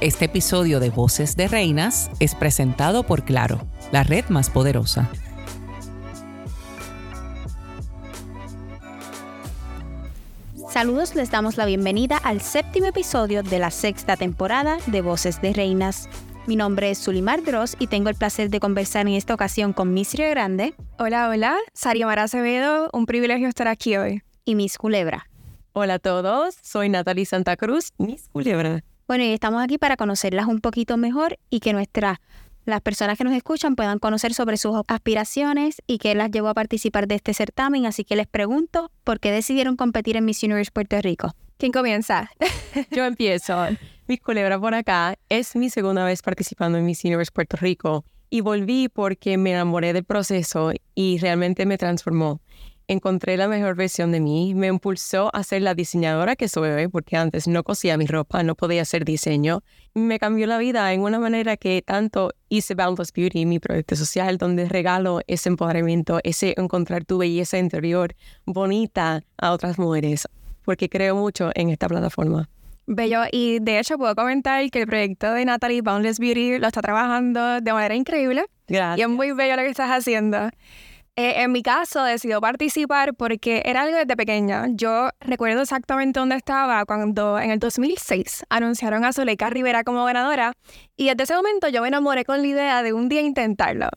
Este episodio de Voces de Reinas es presentado por Claro, la red más poderosa. Saludos, les damos la bienvenida al séptimo episodio de la sexta temporada de Voces de Reinas. Mi nombre es Sulimar Dross y tengo el placer de conversar en esta ocasión con Miss Río Grande. Hola, hola, Saria Mara Acevedo, un privilegio estar aquí hoy. Y Miss Culebra. Hola a todos, soy Natalie Santa Cruz, Miss Culebra. Bueno, y estamos aquí para conocerlas un poquito mejor y que nuestras las personas que nos escuchan puedan conocer sobre sus aspiraciones y qué las llevó a participar de este certamen. Así que les pregunto, ¿por qué decidieron competir en Miss Universe Puerto Rico? ¿Quién comienza? Yo empiezo. Miss Culebra por acá. Es mi segunda vez participando en Miss Universe Puerto Rico y volví porque me enamoré del proceso y realmente me transformó encontré la mejor versión de mí, me impulsó a ser la diseñadora que soy hoy, porque antes no cosía mi ropa, no podía hacer diseño. Me cambió la vida en una manera que tanto hice Boundless Beauty, mi proyecto social, donde regalo ese empoderamiento, ese encontrar tu belleza interior bonita a otras mujeres, porque creo mucho en esta plataforma. Bello, y de hecho puedo comentar que el proyecto de Natalie Boundless Beauty lo está trabajando de manera increíble. Gracias. Y es muy bello lo que estás haciendo. Eh, en mi caso, decidió participar porque era algo desde pequeña. Yo recuerdo exactamente dónde estaba cuando en el 2006 anunciaron a Zuleika Rivera como ganadora y desde ese momento yo me enamoré con la idea de un día intentarlo.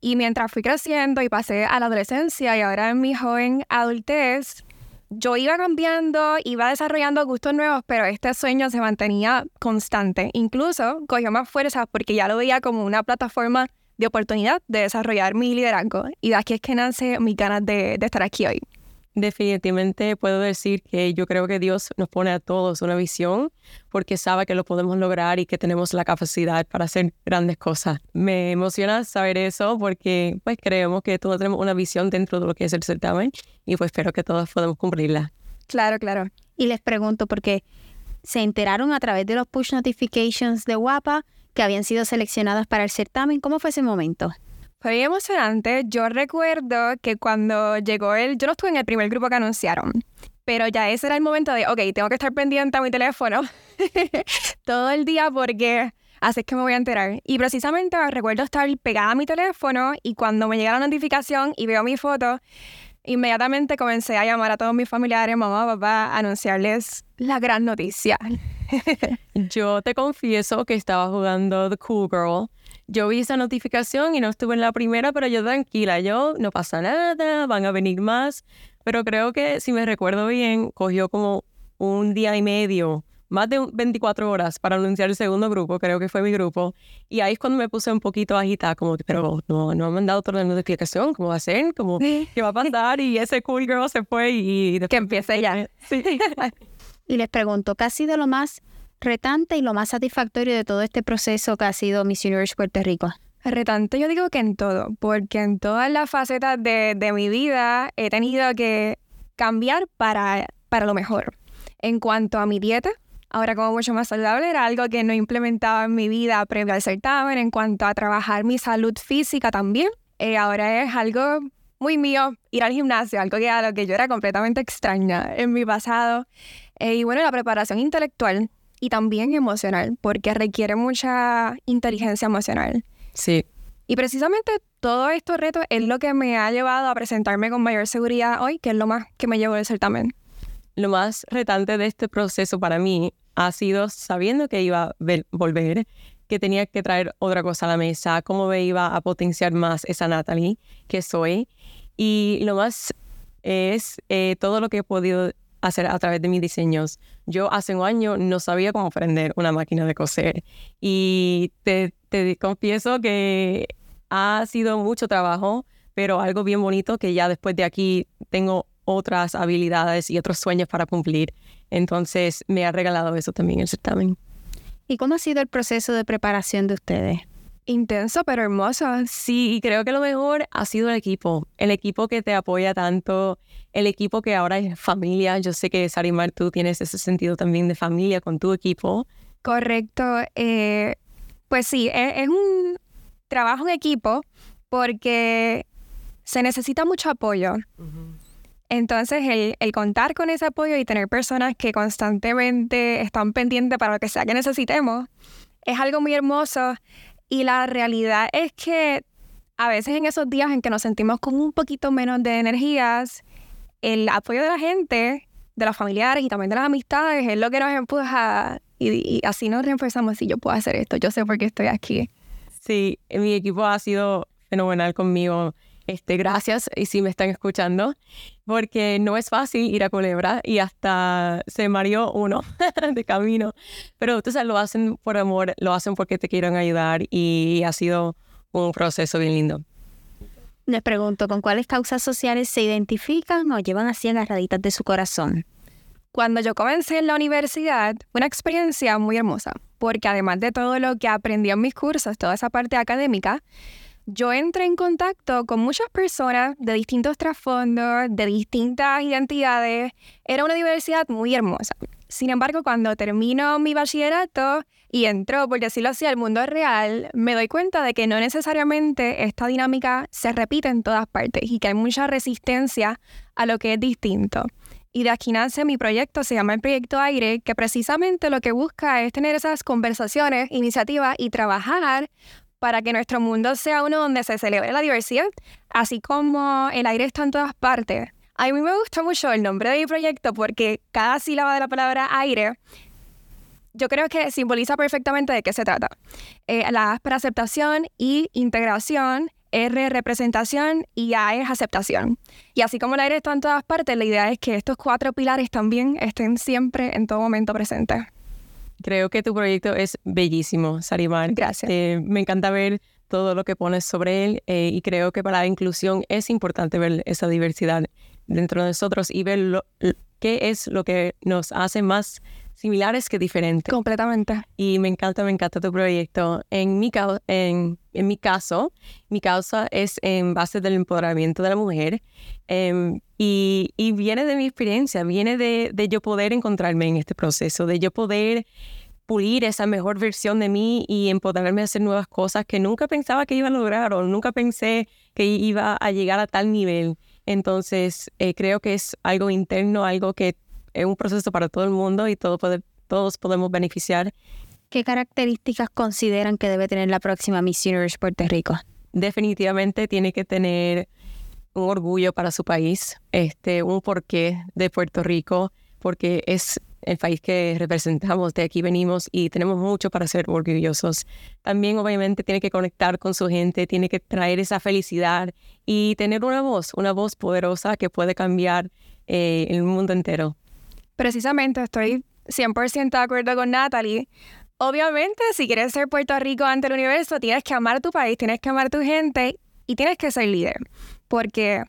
Y mientras fui creciendo y pasé a la adolescencia y ahora en mi joven adultez, yo iba cambiando, iba desarrollando gustos nuevos, pero este sueño se mantenía constante. Incluso cogió más fuerza porque ya lo veía como una plataforma de oportunidad de desarrollar mi liderazgo. Y de aquí es que nace mi ganas de, de estar aquí hoy. Definitivamente puedo decir que yo creo que Dios nos pone a todos una visión porque sabe que lo podemos lograr y que tenemos la capacidad para hacer grandes cosas. Me emociona saber eso porque pues creemos que todos tenemos una visión dentro de lo que es el certamen y pues espero que todos podamos cumplirla. Claro, claro. Y les pregunto porque se enteraron a través de los push notifications de WAPA que habían sido seleccionadas para el certamen. ¿Cómo fue ese momento? Fue bien emocionante. Yo recuerdo que cuando llegó el, yo no estuve en el primer grupo que anunciaron, pero ya ese era el momento de, ok, tengo que estar pendiente a mi teléfono todo el día porque así es que me voy a enterar. Y precisamente recuerdo estar pegada a mi teléfono y cuando me llega la notificación y veo mi foto, inmediatamente comencé a llamar a todos mis familiares, mamá, papá, a anunciarles la gran noticia. Yo te confieso que estaba jugando The Cool Girl. Yo vi esa notificación y no estuve en la primera, pero yo tranquila, yo no pasa nada, van a venir más. Pero creo que si me recuerdo bien, cogió como un día y medio, más de 24 horas para anunciar el segundo grupo, creo que fue mi grupo. Y ahí es cuando me puse un poquito agitada, como que, pero no, no me han dado toda la notificación, ¿cómo va a ser? Como, ¿Qué va a pasar? Y ese cool girl se fue y... que empiece ya. Sí. Y les pregunto, ¿qué ha sido lo más retante y lo más satisfactorio de todo este proceso que ha sido Miss Universe Puerto Rico? Retante yo digo que en todo, porque en todas las facetas de, de mi vida he tenido que cambiar para, para lo mejor. En cuanto a mi dieta, ahora como mucho más saludable, era algo que no implementaba en mi vida previo al certamen. En cuanto a trabajar mi salud física también, eh, ahora es algo muy mío ir al gimnasio, algo que a lo que yo era completamente extraña en mi pasado. Eh, y bueno, la preparación intelectual y también emocional, porque requiere mucha inteligencia emocional. Sí. Y precisamente todo estos retos es lo que me ha llevado a presentarme con mayor seguridad hoy, que es lo más que me llevó del certamen. Lo más retante de este proceso para mí ha sido sabiendo que iba a volver, que tenía que traer otra cosa a la mesa, cómo me iba a potenciar más esa Natalie que soy. Y lo más es eh, todo lo que he podido hacer a través de mis diseños. Yo hace un año no sabía cómo aprender una máquina de coser y te, te confieso que ha sido mucho trabajo, pero algo bien bonito que ya después de aquí tengo otras habilidades y otros sueños para cumplir. Entonces me ha regalado eso también el certamen. ¿Y cómo ha sido el proceso de preparación de ustedes? Intenso, pero hermoso. Sí, y creo que lo mejor ha sido el equipo. El equipo que te apoya tanto, el equipo que ahora es familia. Yo sé que Sarimar, tú tienes ese sentido también de familia con tu equipo. Correcto. Eh, pues sí, es, es, un trabajo en equipo porque se necesita mucho apoyo. Entonces, el, el, contar con ese apoyo y tener personas que constantemente están pendientes para lo que sea que necesitemos es algo muy hermoso. Y la realidad es que a veces en esos días en que nos sentimos con un poquito menos de energías, el apoyo de la gente, de los familiares y también de las amistades es lo que nos empuja y, así nos reenforzamos si yo puedo hacer esto, yo sé por qué estoy aquí. Sí, mi equipo ha sido fenomenal conmigo. Este, gracias y si me están escuchando, porque no es fácil ir a Culebra y hasta se mareó uno de camino, pero ustedes lo hacen por amor, lo hacen porque te quieren ayudar y ha sido un proceso bien lindo. Les pregunto, ¿con cuáles causas sociales se identifican o llevan así agarraditas de su corazón? Cuando yo comencé en la universidad, una experiencia muy hermosa, porque además de todo lo que aprendí en mis cursos, toda esa parte académica, yo entré en contacto con muchas personas de distintos trasfondos, de distintas identidades. Era una diversidad muy hermosa. Sin embargo, cuando termino mi bachillerato y entro, por decirlo así, al mundo real, me doy cuenta de que no necesariamente esta dinámica se repite en todas partes y que hay mucha resistencia a lo que es distinto. Y de aquí nace mi proyecto, se llama el Proyecto Aire, que precisamente lo que busca es tener esas conversaciones, iniciativas y trabajar para que nuestro mundo sea uno donde se celebre la diversidad, así como el aire está en todas partes. A mí me gusta mucho el nombre de mi proyecto porque cada sílaba de la palabra aire yo creo que simboliza perfectamente de qué se trata. Eh, la A para aceptación y integración, R representación y A es aceptación. Y así como el aire está en todas partes, la idea es que estos cuatro pilares también estén siempre en todo momento presentes. Creo que tu proyecto es bellísimo, Sarimar. Gracias. Eh, me encanta ver todo lo que pones sobre él eh, y creo que para la inclusión es importante ver esa diversidad dentro de nosotros y ver qué es lo que nos hace más similares que diferentes. Completamente. Y me encanta, me encanta tu proyecto. En mi, en, en mi caso, mi causa es en base del empoderamiento de la mujer em, y, y, viene de mi experiencia, viene de, de yo poder encontrarme en este proceso, de yo poder pulir esa mejor versión de mí y empoderarme a hacer nuevas cosas que nunca pensaba que iba a lograr o nunca pensé que iba a llegar a tal nivel. Entonces, eh, creo que es algo interno, algo que es un proceso para todo el mundo y todo todos podemos beneficiar. ¿Qué características consideran que debe tener la próxima Miss Universe Puerto Rico? Definitivamente tiene que tener un orgullo para su país, este, un porqué de Puerto Rico, porque es el país que representamos, de aquí venimos y tenemos mucho para ser orgullosos. También obviamente tiene que conectar con su gente, tiene que traer esa felicidad y tener una voz, una voz poderosa que puede cambiar eh, el mundo entero. Precisamente estoy 100% de acuerdo con Natalie. Obviamente, si quieres ser Puerto Rico ante el universo, tienes que amar tu país, tienes que amar tu gente y tienes que ser líder, porque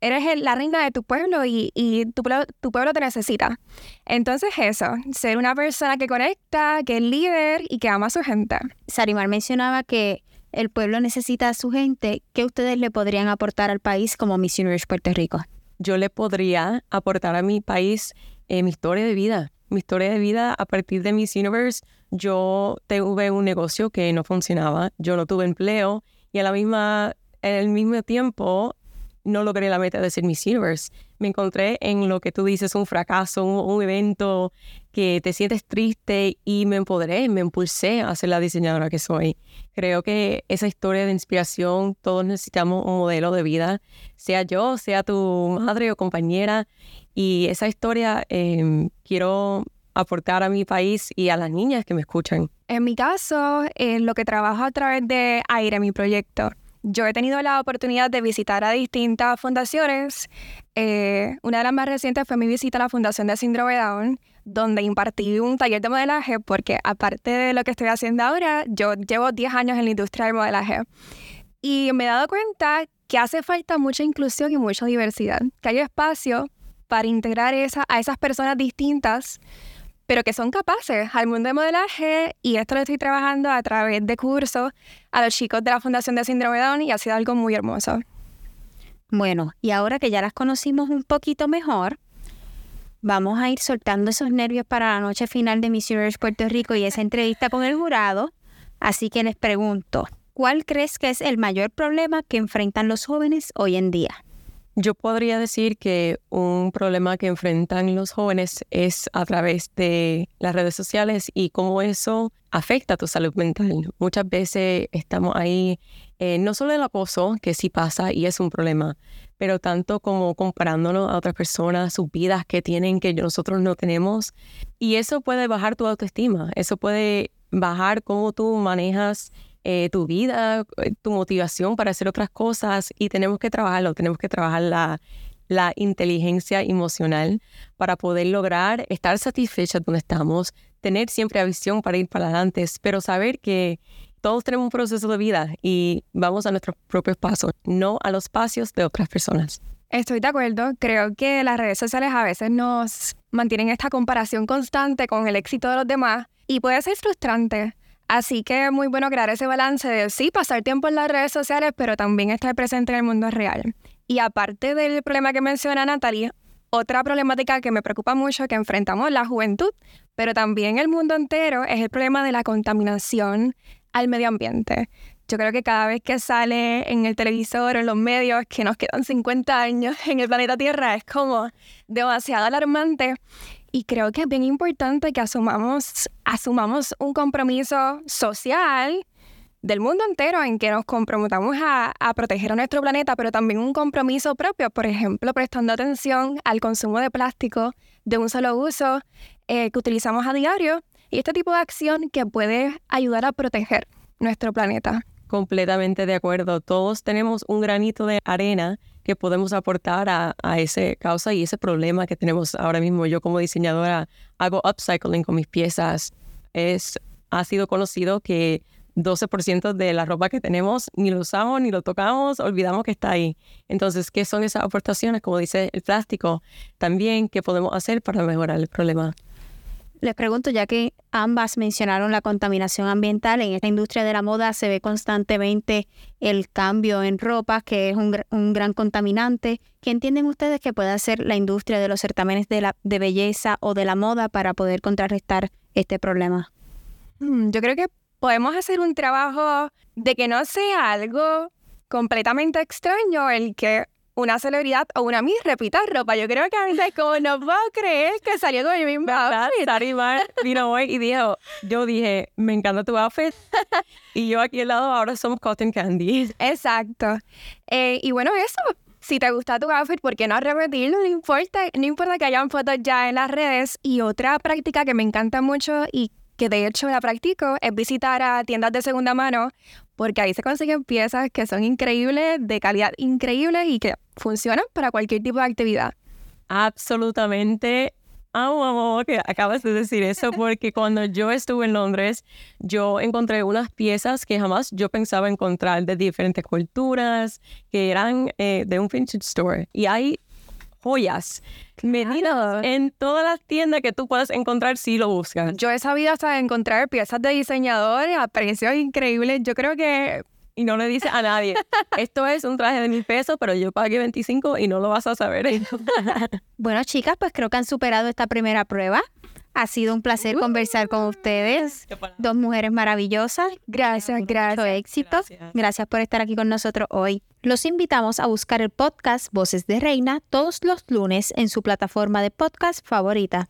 eres la reina de tu pueblo y, tu, tu, pueblo te necesita. Entonces eso, ser una persona que conecta, que es líder y que ama a su gente. Sarimar mencionaba que el pueblo necesita a su gente. ¿Qué ustedes le podrían aportar al país como Miss Universe Puerto Rico? Yo le podría aportar a mi país eh, mi historia de vida. Mi historia de vida a partir de Miss Universe, yo tuve un negocio que no funcionaba, yo no tuve empleo y a la misma, en el mismo tiempo no logré la meta de ser Miss Universe. Me encontré en lo que tú dices, un fracaso, un, evento que te sientes triste y me empoderé, me impulsé a ser la diseñadora que soy. Creo que esa historia de inspiración, todos necesitamos un modelo de vida, sea yo, sea tu madre o compañera. Y esa historia em, quiero aportar a mi país y a las niñas que me escuchan. En mi caso, en lo que trabajo a través de AIRE, mi proyecto, yo he tenido la oportunidad de visitar a distintas fundaciones. Eh, una de las más recientes fue mi visita a la Fundación de Síndrome Down, donde impartí un taller de modelaje, porque aparte de lo que estoy haciendo ahora, yo llevo 10 años en la industria del modelaje. Y me he dado cuenta que hace falta mucha inclusión y mucha diversidad, que hay espacio para integrar esa, a esas personas distintas pero que son capaces al mundo de modelaje y esto lo estoy trabajando a través de cursos a los chicos de la Fundación de Síndrome Down y ha sido algo muy hermoso. Bueno, y ahora que ya las conocimos un poquito mejor, vamos a ir soltando esos nervios para la noche final de Miss Universe Puerto Rico y esa entrevista con el jurado. Así que les pregunto, ¿cuál crees que es el mayor problema que enfrentan los jóvenes hoy en día? Yo podría decir que un problema que enfrentan los jóvenes es a través de las redes sociales y cómo eso afecta a tu salud mental. Muchas veces estamos ahí, eh, no solo el acoso, que sí pasa y es un problema, pero tanto como comparándonos a otras personas, sus vidas que tienen que nosotros no tenemos. Y eso puede bajar tu autoestima, eso puede bajar cómo tú manejas eh, tu vida, eh, tu motivación para hacer otras cosas y tenemos que trabajarlo, tenemos que trabajar la, la inteligencia emocional para poder lograr estar satisfechos donde estamos, tener siempre la visión para ir para adelante, pero saber que todos tenemos un proceso de vida y vamos a nuestros propios pasos, no a los pasos de otras personas. Estoy de acuerdo. Creo que las redes sociales a veces nos mantienen esta comparación constante con el éxito de los demás y puede ser frustrante. Así que es muy bueno crear ese balance de sí, pasar tiempo en las redes sociales, pero también estar presente en el mundo real. Y aparte del problema que menciona Natalia, otra problemática que me preocupa mucho que enfrentamos la juventud, pero también el mundo entero, es el problema de la contaminación al medio ambiente. Yo creo que cada vez que sale en el televisor o en los medios que nos quedan 50 años en el planeta Tierra es como demasiado alarmante y creo que es bien importante que asumamos, asumamos un compromiso social del mundo entero en que nos comprometamos a, proteger a nuestro planeta, pero también un compromiso propio, por ejemplo, prestando atención al consumo de plástico de un solo uso eh, que utilizamos a diario y este tipo de acción que puede ayudar a proteger nuestro planeta. Completamente de acuerdo. Todos tenemos un granito de arena que podemos aportar a, a esa causa y ese problema que tenemos ahora mismo. Yo como diseñadora hago upcycling con mis piezas. Es, ha sido conocido que 12% de la ropa que tenemos ni lo usamos ni lo tocamos, olvidamos que está ahí. Entonces, ¿qué son esas aportaciones? Como dice el plástico, también, ¿qué podemos hacer para mejorar el problema? Les pregunto, ya que ambas mencionaron la contaminación ambiental, en esta industria de la moda se ve constantemente el cambio en ropa, que es un, gran contaminante. ¿Qué entienden ustedes que puede hacer la industria de los certámenes de, belleza o de la moda para poder contrarrestar este problema? Mm, yo creo que podemos hacer un trabajo de que no sea algo completamente extraño el que una celebridad o una Miss repita ropa. Yo creo que a veces como no puedo creer que salió con el mismo outfit. Sarimar vino hoy y dijo, yo dije, me encanta tu outfit. y yo aquí al lado ahora somos cotton candy. Exacto. Eh, y bueno, eso. Si te gusta tu outfit, ¿por qué no repetirlo? No importa, no importa que hayan fotos ya en las redes. Y otra práctica que me encanta mucho y que de hecho la practico, es visitar a tiendas de segunda mano, porque ahí se consiguen piezas que son increíbles, de calidad increíble y que funcionan para cualquier tipo de actividad. Absolutamente. Amo, amo que acabas de decir eso, porque cuando yo estuve en Londres, yo encontré unas piezas que jamás yo pensaba encontrar de diferentes culturas, que eran eh, de un vintage store. Y hay joyas medidas en todas las tiendas que tú puedas encontrar si lo buscas. Yo he sabido hasta encontrar piezas de diseñadores a precios increíbles. Yo creo que y no le dice a nadie, esto es un traje de mil pesos, pero yo pagué 25 y no lo vas a saber. bueno, chicas, pues creo que han superado esta primera prueba. Ha sido un placer conversar con ustedes. Dos mujeres maravillosas. Gracias, gracias. éxitos. Gracias. por estar aquí con nosotros hoy. Los invitamos a buscar el podcast Voces de Reina todos los lunes en su plataforma de podcast favorita.